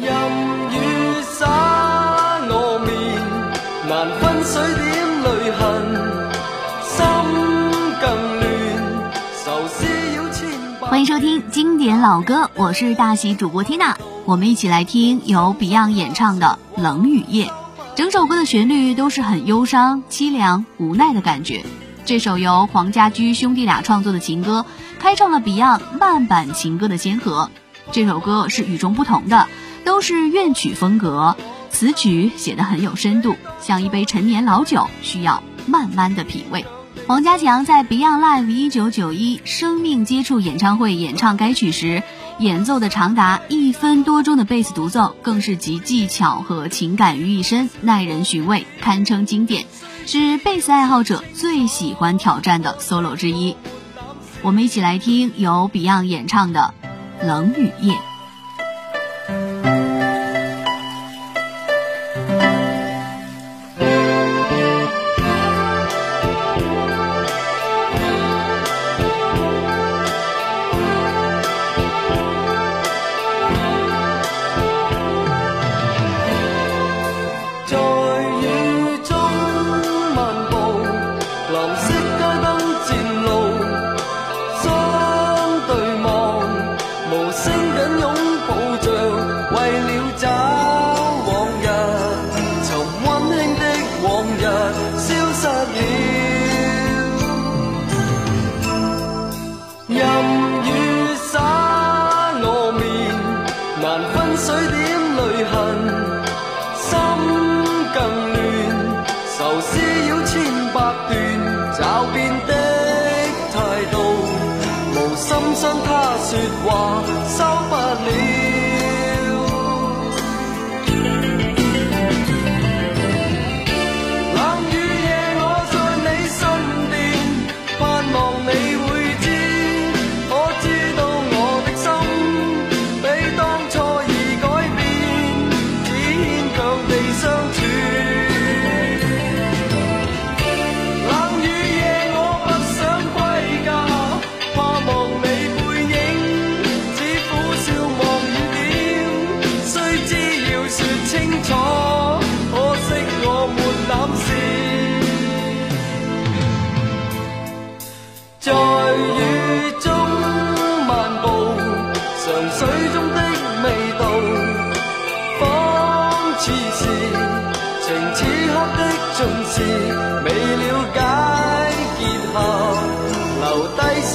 任雨洒我面，难分水点泪痕，心更乱，愁思绕千。欢迎收听经典老歌，我是大喜主播 Tina，我们一起来听由 Beyond 演唱的《冷雨夜》。整首歌的旋律都是很忧伤、凄凉、无奈的感觉。这首由黄家驹兄弟俩创作的情歌，开创了 Beyond 慢版情歌的先河。这首歌是与众不同的，都是怨曲风格，词曲写得很有深度，像一杯陈年老酒，需要慢慢的品味。黄家强在 Beyond Live 一九九一生命接触演唱会演唱该曲时，演奏的长达一分多钟的贝斯独奏，更是集技巧和情感于一身，耐人寻味，堪称经典，是贝斯爱好者最喜欢挑战的 solo 之一。我们一起来听由 Beyond 演唱的《冷雨夜》。voir. 在雨中漫步尝水中的味道仿似是情此刻的尽是未了解结合留低思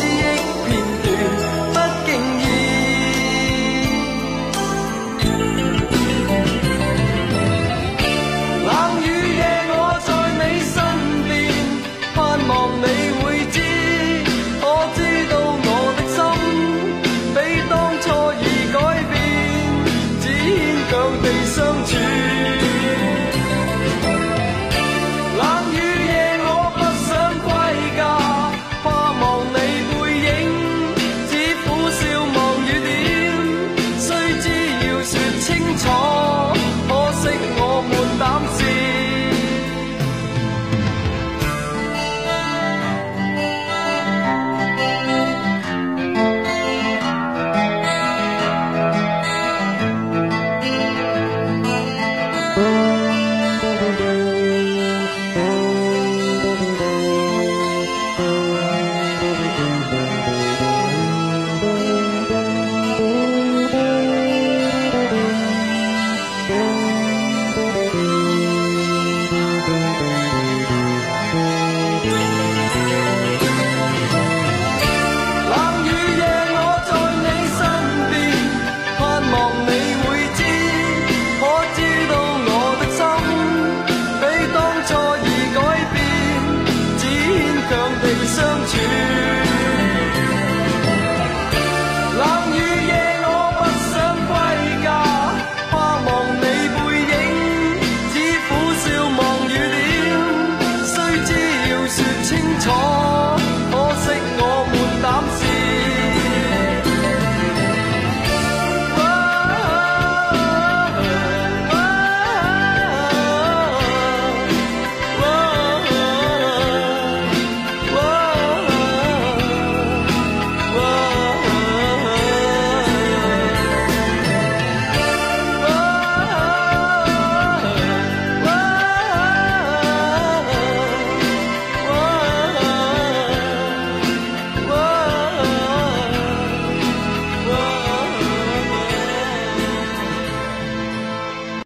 torn.